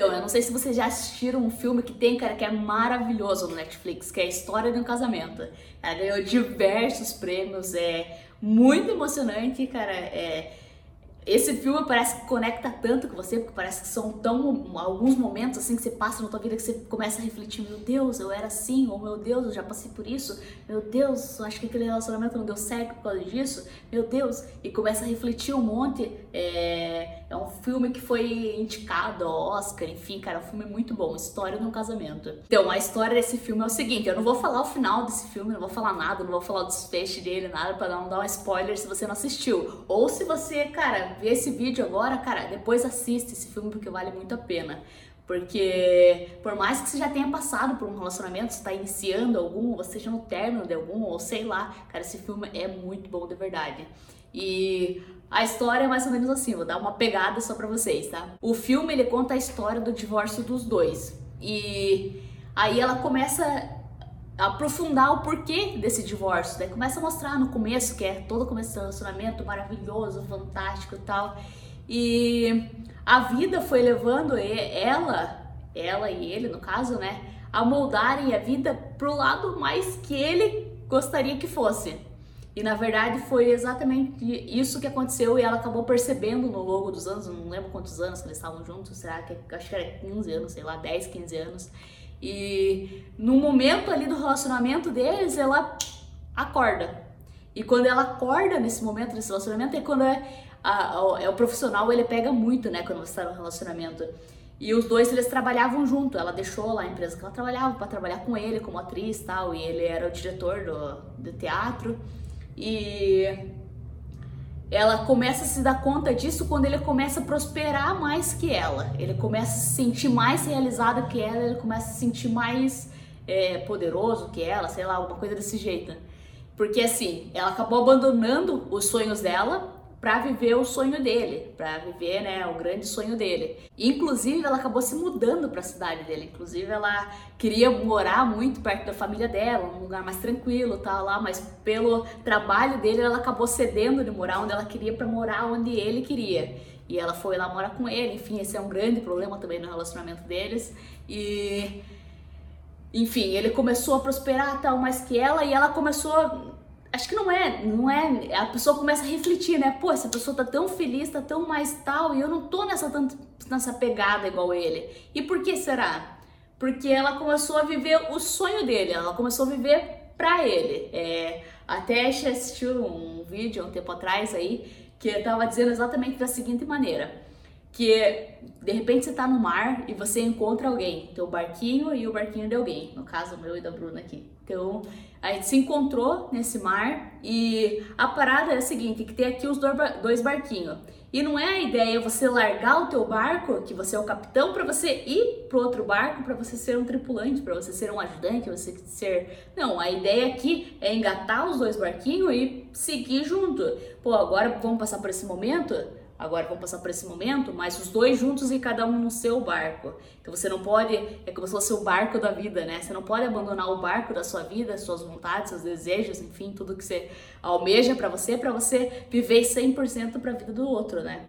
Então, eu não sei se vocês já assistiram um filme que tem, cara, que é maravilhoso no Netflix, que é a História de um Casamento. Ela ganhou diversos prêmios, é muito emocionante, cara. É, esse filme parece que conecta tanto com você, porque parece que são tão alguns momentos assim que você passa na tua vida que você começa a refletir, meu Deus, eu era assim, ou meu Deus, eu já passei por isso, meu Deus, eu acho que aquele relacionamento não deu certo por causa disso, meu Deus, e começa a refletir um monte. É, é um filme que foi indicado ao Oscar, enfim, cara, é um filme muito bom, História de um Casamento. Então, a história desse filme é o seguinte, eu não vou falar o final desse filme, não vou falar nada, não vou falar o desfecho dele, nada, para não dar um spoiler se você não assistiu. Ou se você, cara, ver esse vídeo agora, cara, depois assiste esse filme porque vale muito a pena. Porque por mais que você já tenha passado por um relacionamento, você está iniciando algum, você esteja no término de algum, ou sei lá, cara, esse filme é muito bom de verdade. E a história é mais ou menos assim, vou dar uma pegada só pra vocês, tá? O filme ele conta a história do divórcio dos dois. E aí ela começa aprofundar o porquê desse divórcio. Daí começa a mostrar no começo, que é todo começo do relacionamento maravilhoso, fantástico e tal. E a vida foi levando ela, ela e ele, no caso, né, a moldarem a vida pro lado mais que ele gostaria que fosse. E na verdade foi exatamente isso que aconteceu e ela acabou percebendo no longo dos anos, não lembro quantos anos que eles estavam juntos, será que acho que era 15 anos, sei lá, 10, 15 anos. E no momento ali do relacionamento deles, ela acorda. E quando ela acorda nesse momento desse relacionamento é quando é, a, a, é o profissional, ele pega muito, né, quando você está no relacionamento. E os dois eles trabalhavam junto. Ela deixou lá a empresa que ela trabalhava para trabalhar com ele como atriz, tal, e ele era o diretor do, do teatro. E ela começa a se dar conta disso quando ele começa a prosperar mais que ela. Ele começa a se sentir mais realizado que ela, ele começa a se sentir mais é, poderoso que ela, sei lá, alguma coisa desse jeito. Porque assim, ela acabou abandonando os sonhos dela para viver o sonho dele, para viver, né, o grande sonho dele. Inclusive, ela acabou se mudando para a cidade dele. Inclusive, ela queria morar muito perto da família dela, um lugar mais tranquilo, tá lá, mas pelo trabalho dele, ela acabou cedendo de morar onde ela queria para morar onde ele queria. E ela foi lá morar com ele. Enfim, esse é um grande problema também no relacionamento deles. E enfim, ele começou a prosperar tal mais que ela e ela começou acho que não é, não é, a pessoa começa a refletir, né? Pô, essa pessoa tá tão feliz, tá tão mais tal, e eu não tô nessa tanto nessa pegada igual ele. E por que será? Porque ela começou a viver o sonho dele, ela começou a viver pra ele. É, até assistiu um vídeo um tempo atrás aí que tava dizendo exatamente da seguinte maneira que de repente você tá no mar e você encontra alguém, teu barquinho e o barquinho de alguém, no caso o meu e da Bruna aqui. Então, a gente se encontrou nesse mar e a parada é a seguinte, que tem aqui os dois barquinhos. E não é a ideia você largar o teu barco, que você é o capitão, para você ir pro outro barco, para você ser um tripulante, para você ser um ajudante, você ser... Não, a ideia aqui é engatar os dois barquinhos e seguir junto. Pô, agora vamos passar por esse momento agora vão passar por esse momento, mas os dois juntos e cada um no seu barco. Então você não pode, é como se fosse o barco da vida, né? Você não pode abandonar o barco da sua vida, suas vontades, seus desejos, enfim, tudo que você almeja para você, para você viver 100% para a vida do outro, né?